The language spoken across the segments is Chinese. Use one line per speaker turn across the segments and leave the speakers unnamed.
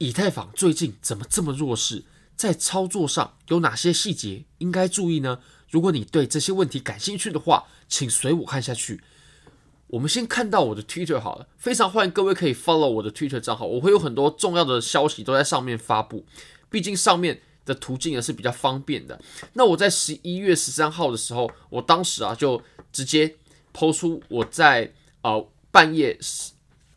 以太坊最近怎么这么弱势？在操作上有哪些细节应该注意呢？如果你对这些问题感兴趣的话，请随我看下去。我们先看到我的 Twitter 好了，非常欢迎各位可以 follow 我的 Twitter 账号，我会有很多重要的消息都在上面发布。毕竟上面的途径也是比较方便的。那我在十一月十三号的时候，我当时啊就直接 po 出我在呃半夜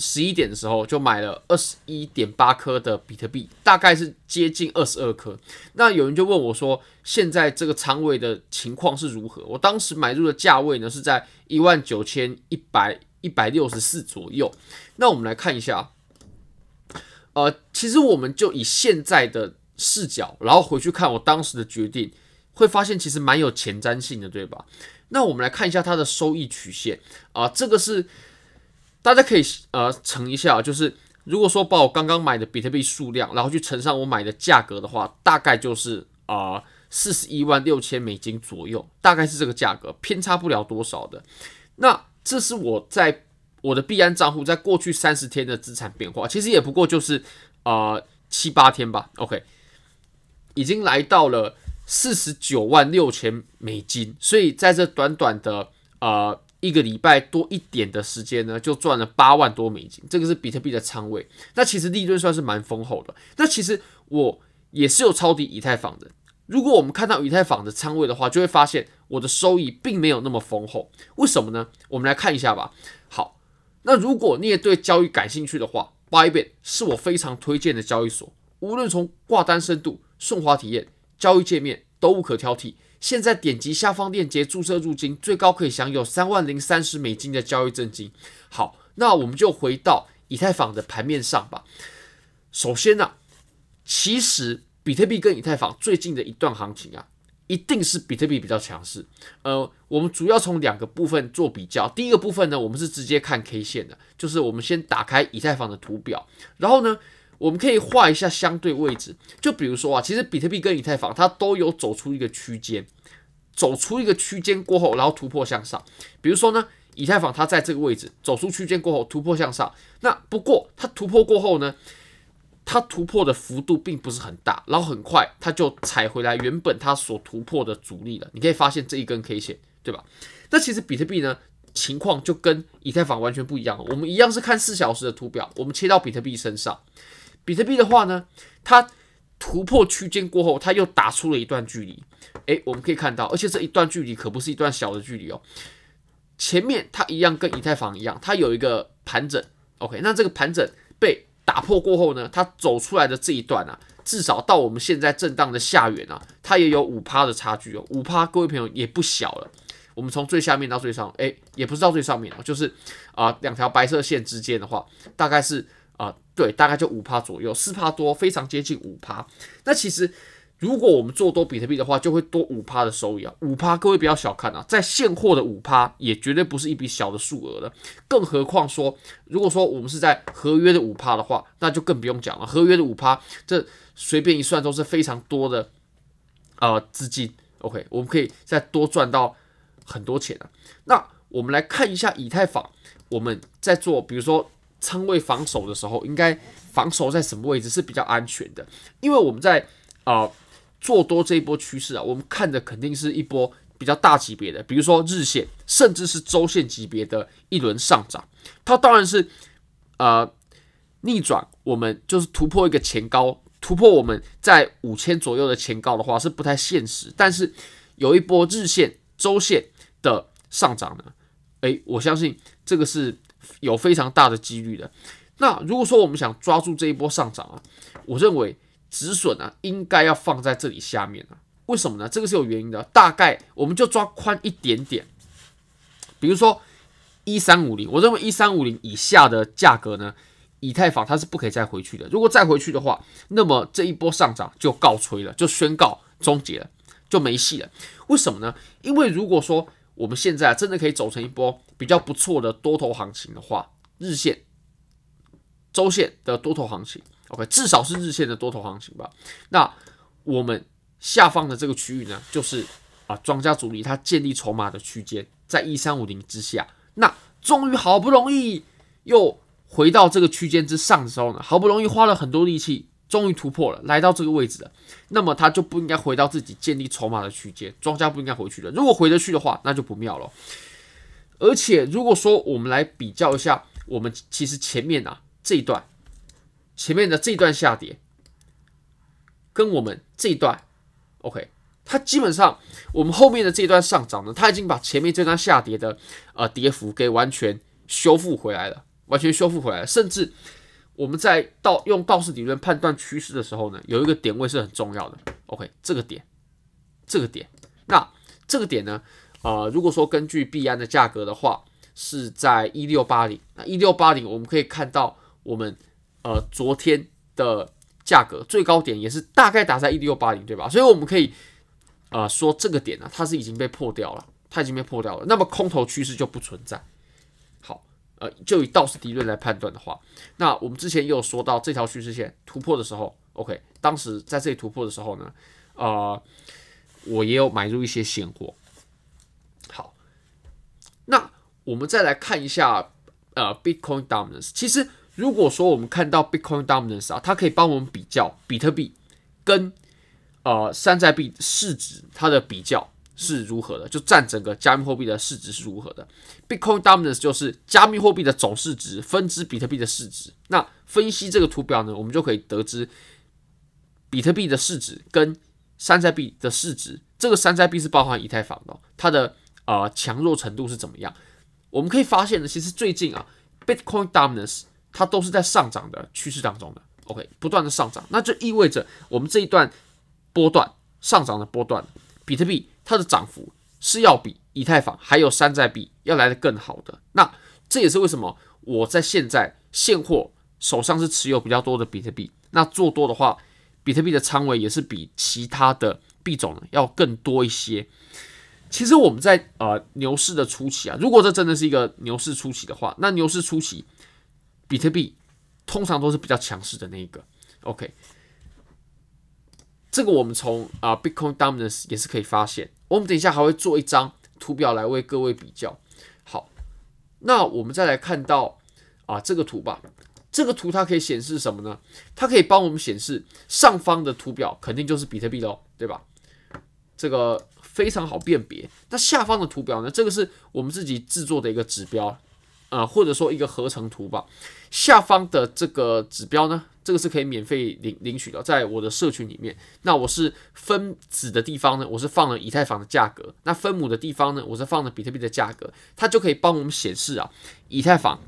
十一点的时候就买了二十一点八颗的比特币，大概是接近二十二颗。那有人就问我说，现在这个仓位的情况是如何？我当时买入的价位呢是在一万九千一百一百六十四左右。那我们来看一下，呃，其实我们就以现在的视角，然后回去看我当时的决定，会发现其实蛮有前瞻性的，对吧？那我们来看一下它的收益曲线啊，这个是。大家可以呃乘一下，就是如果说把我刚刚买的比特币数量，然后去乘上我买的价格的话，大概就是啊四十一万六千美金左右，大概是这个价格，偏差不了多少的。那这是我在我的币安账户在过去三十天的资产变化，其实也不过就是啊七八天吧。OK，已经来到了四十九万六千美金，所以在这短短的。呃一个礼拜多一点的时间呢，就赚了八万多美金，这个是比特币的仓位。那其实利润算是蛮丰厚的。那其实我也是有抄底以太坊的。如果我们看到以太坊的仓位的话，就会发现我的收益并没有那么丰厚。为什么呢？我们来看一下吧。好，那如果你也对交易感兴趣的话，Bybit 是我非常推荐的交易所。无论从挂单深度、顺滑体验、交易界面都无可挑剔。现在点击下方链接注册入金，最高可以享有三万零三十美金的交易赠金。好，那我们就回到以太坊的盘面上吧。首先呢、其实比特币跟以太坊最近的一段行情啊，一定是比特币比较强势。呃，我们主要从两个部分做比较。第一个部分呢，我们是直接看 K 线的，就是我们先打开以太坊的图表，然后呢。我们可以画一下相对位置，就比如说啊，其实比特币跟以太坊它都有走出一个区间，走出一个区间过后，然后突破向上。比如说呢，以太坊它在这个位置走出区间过后突破向上，那不过它突破过后呢，它突破的幅度并不是很大，然后很快它就踩回来原本它所突破的阻力了。你可以发现这一根 K 线，对吧？那其实比特币呢，情况就跟以太坊完全不一样。我们一样是看四小时的图表，我们切到比特币身上。比特币的话呢，它突破区间过后，它又打出了一段距离。诶，我们可以看到，而且这一段距离可不是一段小的距离哦。前面它一样跟以太坊一样，它有一个盘整。OK，那这个盘整被打破过后呢，它走出来的这一段啊，至少到我们现在震荡的下缘啊，它也有五趴的差距哦。五趴，各位朋友也不小了。我们从最下面到最上，诶，也不是到最上面哦，就是啊，两条白色线之间的话，大概是。啊、对，大概就五趴左右，四趴多，非常接近五趴。那其实，如果我们做多比特币的话，就会多五趴的收益啊。五趴，各位不要小看啊，在现货的五趴也绝对不是一笔小的数额了。更何况说，如果说我们是在合约的五趴的话，那就更不用讲了。合约的五趴，这随便一算都是非常多的呃资金。OK，我们可以再多赚到很多钱啊。那我们来看一下以太坊，我们在做，比如说。仓位防守的时候，应该防守在什么位置是比较安全的？因为我们在、呃、做多这一波趋势啊，我们看的肯定是一波比较大级别的，比如说日线，甚至是周线级别的一轮上涨。它当然是呃逆转，我们就是突破一个前高，突破我们在五千左右的前高的话是不太现实。但是有一波日线、周线的上涨呢，诶，我相信这个是。有非常大的几率的。那如果说我们想抓住这一波上涨啊，我认为止损啊应该要放在这里下面啊。为什么呢？这个是有原因的。大概我们就抓宽一点点，比如说一三五零，我认为一三五零以下的价格呢，以太坊它是不可以再回去的。如果再回去的话，那么这一波上涨就告吹了，就宣告终结了，就没戏了。为什么呢？因为如果说我们现在真的可以走成一波比较不错的多头行情的话，日线、周线的多头行情，OK，至少是日线的多头行情吧。那我们下方的这个区域呢，就是啊庄家主力他建立筹码的区间，在一三五零之下。那终于好不容易又回到这个区间之上的时候呢，好不容易花了很多力气终于突破了，来到这个位置了，那么它就不应该回到自己建立筹码的区间，庄家不应该回去的。如果回得去的话，那就不妙了。而且如果说我们来比较一下，我们其实前面啊这一段，前面的这一段下跌，跟我们这一段，OK，它基本上我们后面的这一段上涨呢，它已经把前面这段下跌的呃跌幅给完全修复回来了，完全修复回来了，甚至。我们在道用道氏理论判断趋势的时候呢，有一个点位是很重要的。OK，这个点，这个点，那这个点呢，呃，如果说根据币安的价格的话，是在一六八零。那一六八零，我们可以看到我们呃昨天的价格最高点也是大概打在一六八零，对吧？所以我们可以呃说这个点呢，它是已经被破掉了，它已经被破掉了。那么空头趋势就不存在。好呃，就以道氏理论来判断的话，那我们之前也有说到这条趋势线突破的时候，OK，当时在这里突破的时候呢，呃，我也有买入一些现货。那我们再来看一下呃，Bitcoin Dominance。其实如果说我们看到 Bitcoin Dominance 啊，它可以帮我们比较比特币跟呃山寨币市值它的比较。是如何的？就占整个加密货币的市值是如何的？Bitcoin Dominance 就是加密货币的总市值分之比特币的市值。那分析这个图表呢，我们就可以得知比特币的市值跟山寨币的市值。这个山寨币是包含以太坊的，它的呃强弱程度是怎么样？我们可以发现呢，其实最近啊，Bitcoin Dominance 它都是在上涨的趋势当中的。OK，不断的上涨，那就意味着我们这一段波段上涨的波段，比特币。它的涨幅是要比以太坊还有山寨币要来得更好的，那这也是为什么我在现在现货手上是持有比较多的比特币。那做多的话，比特币的仓位也是比其他的币种要更多一些。其实我们在呃牛市的初期啊，如果这真的是一个牛市初期的话，那牛市初期比特币通常都是比较强势的那一个。OK，这个我们从啊、Bitcoin Dominance 也是可以发现。我们等一下还会做一张图表来为各位比较。好，那我们再来看到啊这个图吧。这个图它可以显示什么呢？它可以帮我们显示上方的图表肯定就是比特币喽，对吧？这个非常好辨别。那下方的图表呢？这个是我们自己制作的一个指标，啊、呃，或者说一个合成图吧。下方的这个指标呢？这个是可以免费领领取的，在我的社群里面。那我是分子的地方呢，我是放了以太坊的价格；那分母的地方呢，我是放了比特币的价格。它就可以帮我们显示啊，以太坊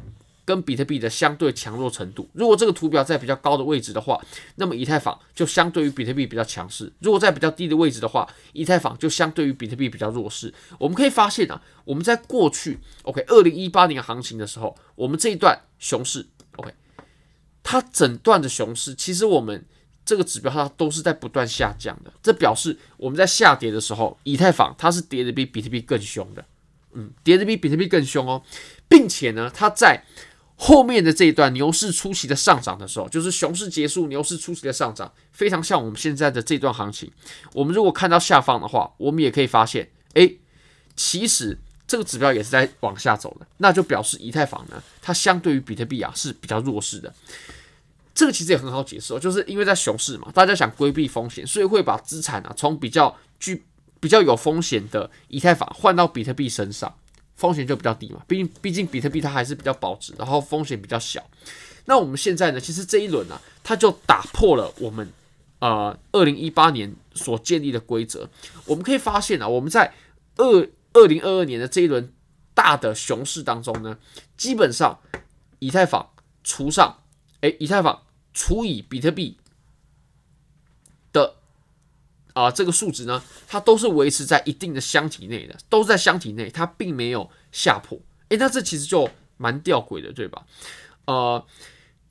跟比特币的相对强弱程度。如果这个图表在比较高的位置的话，那么以太坊就相对于比特币比较强势；如果在比较低的位置的话，以太坊就相对于比特币比较弱势。我们可以发现啊，我们在过去 OK 二零一八年行情的时候，我们这一段熊市 OK。它整段的熊市，其实我们这个指标它都是在不断下降的，这表示我们在下跌的时候，以太坊它是跌的比比特币更凶的，嗯，跌的比比特币更凶哦，并且呢，它在后面的这一段牛市初期的上涨的时候，就是熊市结束，牛市初期的上涨，非常像我们现在的这段行情。我们如果看到下方的话，我们也可以发现，诶，其实这个指标也是在往下走的，那就表示以太坊呢，它相对于比特币啊是比较弱势的。这个其实也很好解释哦，就是因为在熊市嘛，大家想规避风险，所以会把资产啊从比较具比较有风险的以太坊换到比特币身上，风险就比较低嘛。毕竟毕竟比特币它还是比较保值，然后风险比较小。那我们现在呢，其实这一轮呢、啊，它就打破了我们呃二零一八年所建立的规则。我们可以发现啊，我们在二二零二二年的这一轮大的熊市当中呢，基本上以太坊除上。诶，以太坊除以比特币啊、这个数值呢，它都是维持在一定的箱体内的，都是在箱体内，它并没有下破。诶，那这其实就蛮吊诡的，对吧？呃，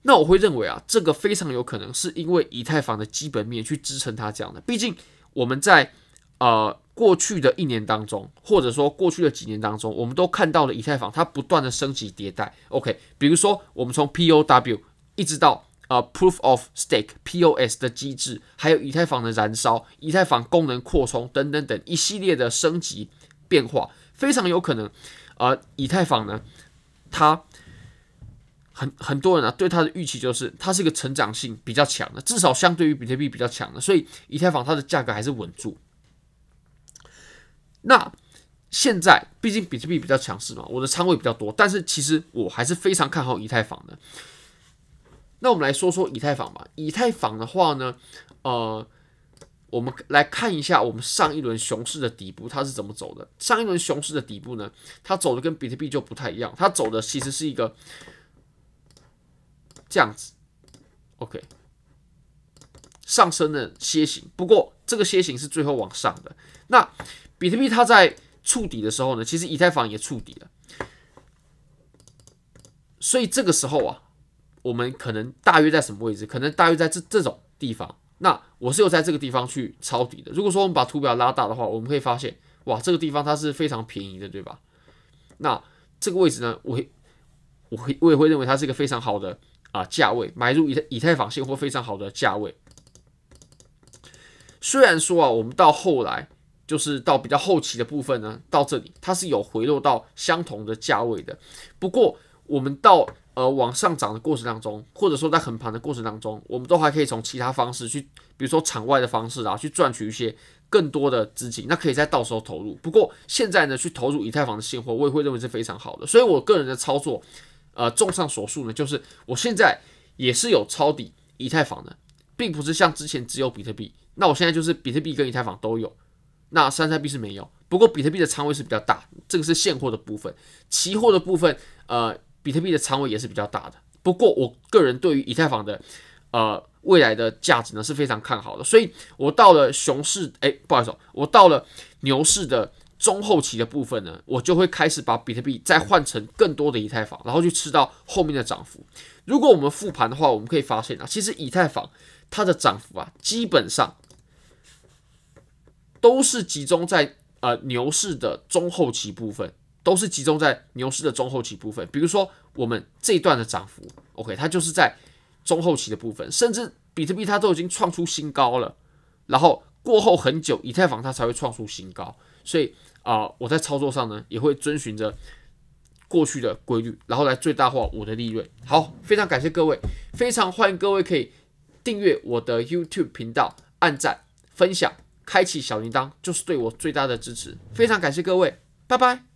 那我会认为啊，这个非常有可能是因为以太坊的基本面去支撑它这样的。毕竟我们在呃过去的一年当中，或者说过去的几年当中，我们都看到了以太坊它不断的升级迭代。OK，比如说我们从 POW。一直到呃，Proof of Stake POS 的机制，还有以太坊的燃烧、以太坊功能扩充等等等一系列的升级变化，非常有可能，呃，以太坊呢，它很很多人啊对它的预期就是它是一个成长性比较强的，至少相对于比特币比较强的，所以以太坊它的价格还是稳住。那现在毕竟比特币比较强势嘛，我的仓位比较多，但是其实我还是非常看好以太坊的。那我们来说说以太坊吧。以太坊的话呢，呃，我们来看一下我们上一轮熊市的底部它是怎么走的。上一轮熊市的底部呢，它走的跟比特币就不太一样，它走的其实是一个这样子，OK，上升的楔形。不过这个楔形是最后往上的。那比特币它在触底的时候呢，其实以太坊也触底了。所以这个时候啊。我们可能大约在什么位置？可能大约在这这种地方。那我是有在这个地方去抄底的。如果说我们把图表拉大的话，我们可以发现，哇，这个地方它是非常便宜的，对吧？那这个位置呢，我，我会，我也会认为它是一个非常好的啊价位，买入以太以太坊现货非常好的价位。虽然说啊，我们到后来就是到比较后期的部分呢，到这里它是有回落到相同的价位的。不过我们到呃，往上涨的过程当中，或者说在横盘的过程当中，我们都还可以从其他方式去，比如说场外的方式啊，去赚取一些更多的资金，那可以在到时候投入。不过现在呢，去投入以太坊的现货，我也会认为是非常好的。所以我个人的操作，呃，综上所述呢，就是我现在也是有抄底以太坊的，并不是像之前只有比特币。那我现在就是比特币跟以太坊都有，那山寨币是没有。不过比特币的仓位是比较大，这个是现货的部分，期货的部分，呃。比特币的仓位也是比较大的，不过我个人对于以太坊的呃未来的价值呢是非常看好的，所以我到了熊市，哎，不好意思，我到了牛市的中后期的部分呢，我就会开始把比特币再换成更多的以太坊，然后去吃到后面的涨幅。如果我们复盘的话，我们可以发现啊，其实以太坊它的涨幅啊，基本上都是集中在呃牛市的中后期部分。都是集中在牛市的中后期部分，比如说我们这一段的涨幅，OK，它就是在中后期的部分，甚至比特币它都已经创出新高了，然后过后很久，以太坊它才会创出新高，所以啊、我在操作上呢也会遵循着过去的规律，然后来最大化我的利润。好，非常感谢各位，非常欢迎各位可以订阅我的 YouTube 频道，按赞、分享、开启小铃铛，就是对我最大的支持。非常感谢各位，拜拜。